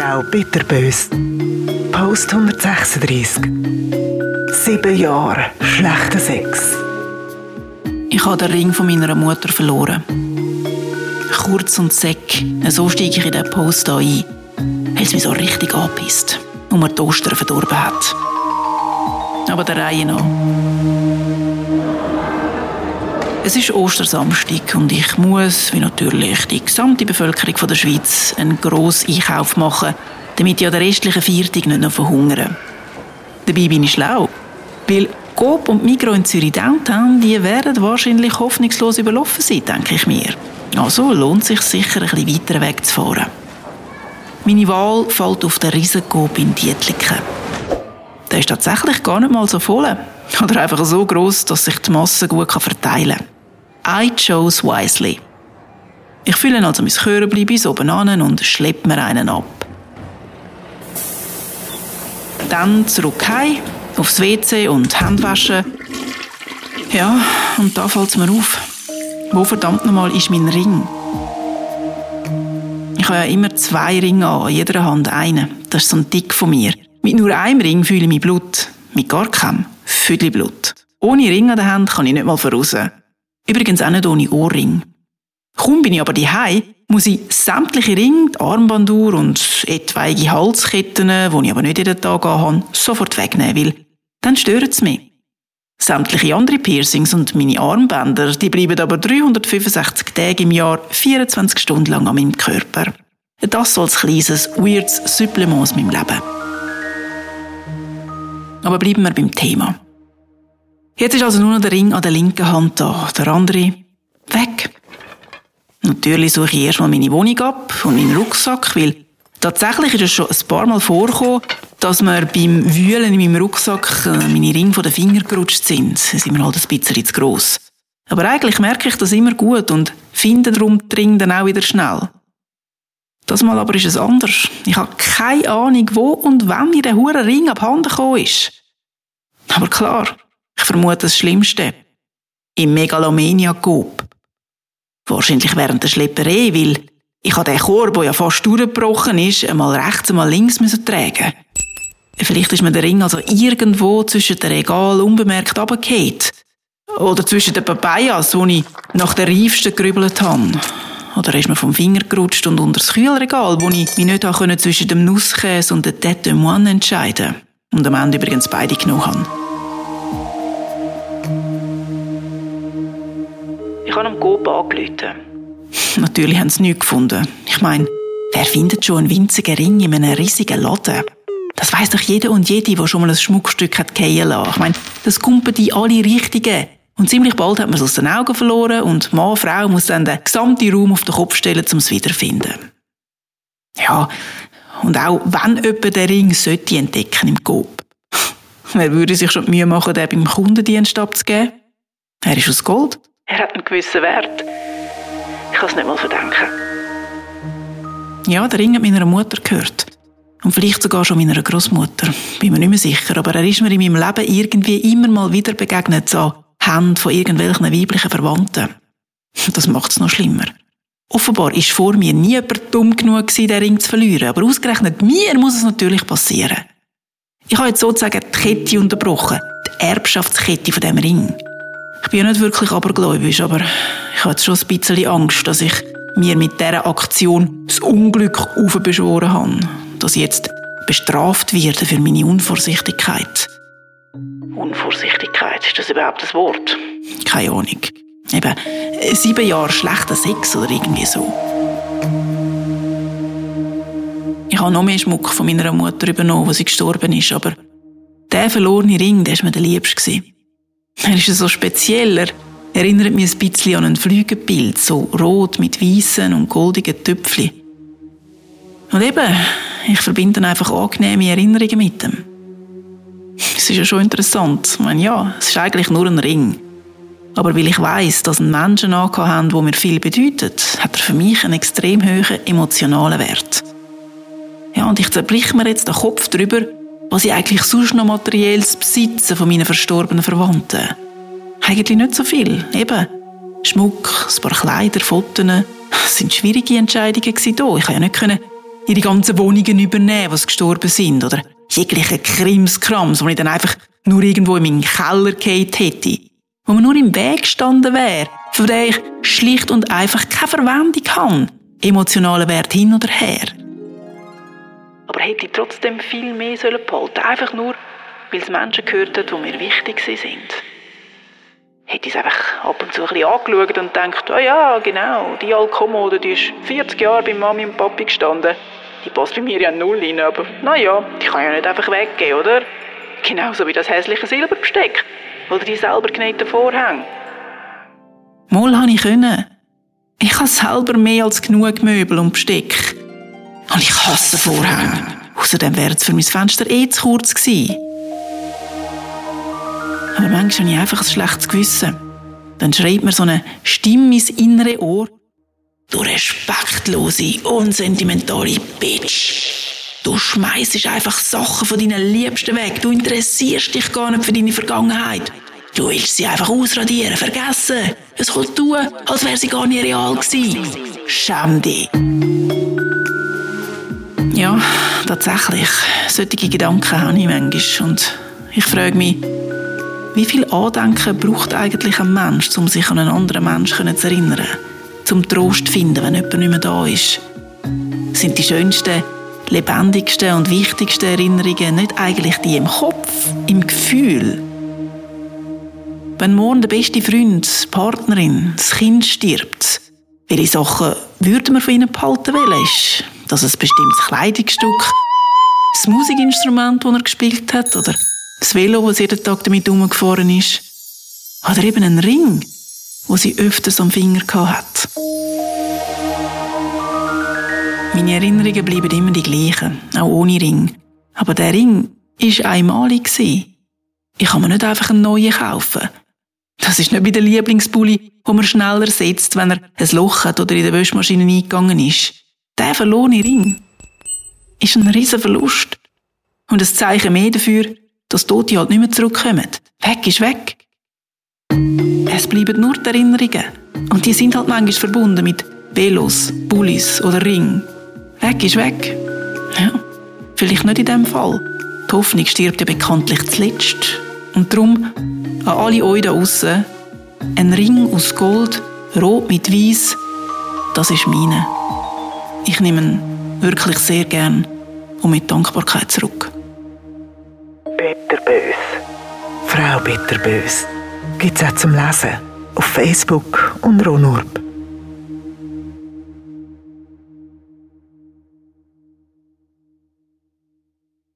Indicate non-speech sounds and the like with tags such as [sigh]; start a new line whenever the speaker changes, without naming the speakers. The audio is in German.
Frau bitterbös. Post 136. Sieben Jahre schlechter Sex.
Ich habe den Ring von meiner Mutter verloren. Kurz und säck, so steige ich in den Post ein, weil es mich so richtig anpisst und mir die Ostern verdorben hat. Aber der Reihe nach. Es ist Ostersamstag und ich muss, wie natürlich die gesamte Bevölkerung der Schweiz, einen grossen Einkauf machen, damit an der restlichen Viertag nicht noch verhungere. Dabei bin ich schlau, weil Coop und Migros in Zürich Downtown, die werden wahrscheinlich hoffnungslos überlaufen sein, denke ich mir. Also lohnt es sich sicher, ein bisschen weiter wegzufahren. Meine Wahl fällt auf den Riesencoop in Dietliken. Der ist tatsächlich gar nicht mal so voll. Oder einfach so groß, dass sich die Masse gut verteilen kann. I chose wisely. Ich fülle also mein Körbchen bis oben an und schleppe mir einen ab. Dann zurück heim, aufs WC und Handwaschen. Ja, und da fällt es mir auf. Wo verdammt nochmal ist mein Ring? Ich habe ja immer zwei Ringe an, an jeder Hand einen. Das ist so ein Dick von mir. Mit nur einem Ring fühle ich mein Blut. Mit gar keinem Füdli Blut. Ohne Ring an der Hand kann ich nicht mal voraus. Übrigens auch nicht ohne Ohrring. Kaum bin ich aber daheim, muss ich sämtliche Ringe, die Armbanduhr und etwaige Halsketten, die ich aber nicht jeden Tag habe, sofort wegnehmen, weil dann stören sie mich. Sämtliche andere Piercings und meine Armbänder, die bleiben aber 365 Tage im Jahr 24 Stunden lang an meinem Körper. Das so als kleines, weirdes Supplement aus meinem Leben. Aber bleiben wir beim Thema. Jetzt ist also nur noch der Ring an der linken Hand da, der andere weg. Natürlich suche ich erstmal meine Wohnung ab und meinen Rucksack, weil tatsächlich ist es schon ein paar Mal vorgekommen, dass mir beim Wühlen in meinem Rucksack äh, meine Ringe von den Fingern gerutscht sind. Sie sind mir halt ein bisschen zu gross. Aber eigentlich merke ich das immer gut und finde darum die Ringe dann auch wieder schnell. Das Mal aber ist es anders. Ich habe keine Ahnung, wo und wann mir der hure Ring abhanden gekommen ist. Aber klar, ich vermute das Schlimmste. Im Megalomania Coop. Wahrscheinlich während der Schlepperei, weil ich habe den Korb, der ja fast durchgebrochen ist, einmal rechts, einmal links müssen tragen. Vielleicht ist mir der Ring also irgendwo zwischen den Regalen unbemerkt runtergefallen. Oder zwischen den Papayas, wo ich nach der reifsten gerübelt habe. Oder ist mir vom Finger gerutscht und unter das Kühlregal, wo ich mich nicht auch zwischen dem Nusskäse und der Tête de Moine entscheiden Und am Ende übrigens beide genommen habe. Ich habe am Coop angerufen. [laughs] Natürlich haben sie nichts gefunden. Ich meine, wer findet schon einen winzigen Ring in einem riesigen Laden? Das weiß doch jeder und jede, der schon mal ein Schmuckstück hat fallen lassen. Ich meine, das kumpeln die alle Richtigen. Und ziemlich bald hat man es aus den Augen verloren und Mann, Frau muss dann den gesamten Raum auf den Kopf stellen, um es wiederzufinden. Ja, und auch wenn jemand den Ring sollte entdecken im Coop. [laughs] Wer würde sich schon die Mühe machen, den beim Kundendienst abzugeben? Er ist aus Gold. Er hat einen gewissen Wert. Ich kann es nicht mal verdenken. Ja, der Ring hat meiner Mutter gehört. Und vielleicht sogar schon meiner Großmutter. Bin mir nicht mehr sicher, aber er ist mir in meinem Leben irgendwie immer mal wieder begegnet, so Hände von irgendwelchen weiblichen Verwandten. Das macht es noch schlimmer. Offenbar ist vor mir nie jemand dumm genug den Ring zu verlieren, aber ausgerechnet mir muss es natürlich passieren. Ich habe jetzt sozusagen die Kette unterbrochen, die Erbschaftskette von dem Ring. Ich bin ja nicht wirklich abergläubisch, aber ich habe jetzt schon ein bisschen Angst, dass ich mir mit dieser Aktion das Unglück aufbeschworen habe, dass ich jetzt bestraft werde für meine Unvorsichtigkeit. Unvorsichtigkeit, ist das überhaupt das Wort? Keine Ahnung. Eben, sieben Jahre schlechter Sex oder irgendwie so. Ich habe noch mehr Schmuck von meiner Mutter übernommen, als sie gestorben ist, aber der verlorene Ring, der war mir der liebste. Er ist so speziell, er erinnert mich ein bisschen an ein Flügelbild, so rot mit weißen und goldigen Töpfchen. Und eben, ich verbinde einfach angenehme Erinnerungen mit ihm. Ist ja schon interessant. Ich meine, ja, es ist eigentlich nur ein Ring. Aber weil ich weiß, dass ein Menschen haben, der mir viel bedeutet, hat er für mich einen extrem hohen emotionalen Wert. Ja, und ich zerbrich mir jetzt den Kopf darüber, was ich eigentlich sonst noch materielles besitze von meinen verstorbenen Verwandten. Eigentlich nicht so viel. Eben, Schmuck, ein paar Kleider, Fotos. Es sind schwierige Entscheidungen hier. Ich konnte ja nicht ihre ganzen Wohnungen übernehmen, was gestorben sind, oder jegliche Krimskrams, wo ich dann einfach nur irgendwo in meinen Keller gehabt hätte, wo man nur im Weg gestanden wäre, für den ich schlicht und einfach keine Verwendung habe, emotionalen Wert hin oder her. Aber hätte ich trotzdem viel mehr sollen behalten, einfach nur, weil es Menschen gehört hat, die mir wichtig sind. Hätte ich es einfach ab und zu ein bisschen angeschaut und gedacht, oh ja, genau, die Alkommode, die ist 40 Jahre bei Mami und Papi gestanden. Die passt bei mir ja null rein, aber naja, die kann ja nicht einfach weggehen, oder? Genauso wie das hässliche Silberbesteck oder die selber genähten Vorhänge. Mal habe ich können. Ich habe selber mehr als genug Möbel und Besteck. Und ich hasse Vorhänge. Außerdem wäre es für mein Fenster eh zu kurz gewesen. Aber manchmal habe ich einfach ein schlechtes Gewissen. Dann schreit mir so eine Stimme ins innere Ohr. Du respektlose, unsentimentale Bitch. Du schmeißt einfach Sachen von deinen Liebsten weg. Du interessierst dich gar nicht für deine Vergangenheit. Du willst sie einfach ausradieren, vergessen. Es kommt tun, als wäre sie gar nicht real gewesen. Schäm dich. Ja, tatsächlich. Solche Gedanken habe ich manchmal. Und ich frage mich, wie viel Andenken braucht eigentlich ein Mensch, um sich an einen anderen Menschen zu erinnern? Zum Trost finden, wenn jemand nicht mehr da ist? Sind die schönsten, lebendigsten und wichtigsten Erinnerungen nicht eigentlich die im Kopf, im Gefühl? Wenn morgen der beste Freund, Partnerin, das Kind stirbt, welche Sachen würden wir von ihnen behalten wollen? Ist das ein bestimmtes Kleidungsstück, das Musikinstrument, das er gespielt hat, oder das Velo, das jeden Tag damit herumgefahren ist, oder eben ein Ring, wo sie öfters am Finger hat. Meine Erinnerungen bleiben immer die gleichen, auch ohne Ring. Aber der Ring war einmalig. Ich kann mir nicht einfach einen neuen kaufen. Das ist nicht wie der Lieblingsbully, wo man schneller setzt, wenn er ein Loch hat oder in der Wäschmaschine eingegangen ist. Der verlorene Ring ist ein riesen Verlust. Und ein Zeichen mehr dafür, dass Tote halt nicht mehr zurückkommen. Weg ist weg. Es bleiben nur die Erinnerungen. Und die sind halt manchmal verbunden mit Velos, Bullis oder Ring. Weg ist weg. Ja, vielleicht nicht in dem Fall. Die Hoffnung stirbt ja bekanntlich zuletzt. Und darum an alle euch da draussen, ein Ring aus Gold, rot mit weiß, das ist meine. Ich nehme ihn wirklich sehr gern und mit Dankbarkeit zurück.
Bitterbös. Frau Bitterbös. Gibt es auch zum Lesen auf Facebook und Ronurb.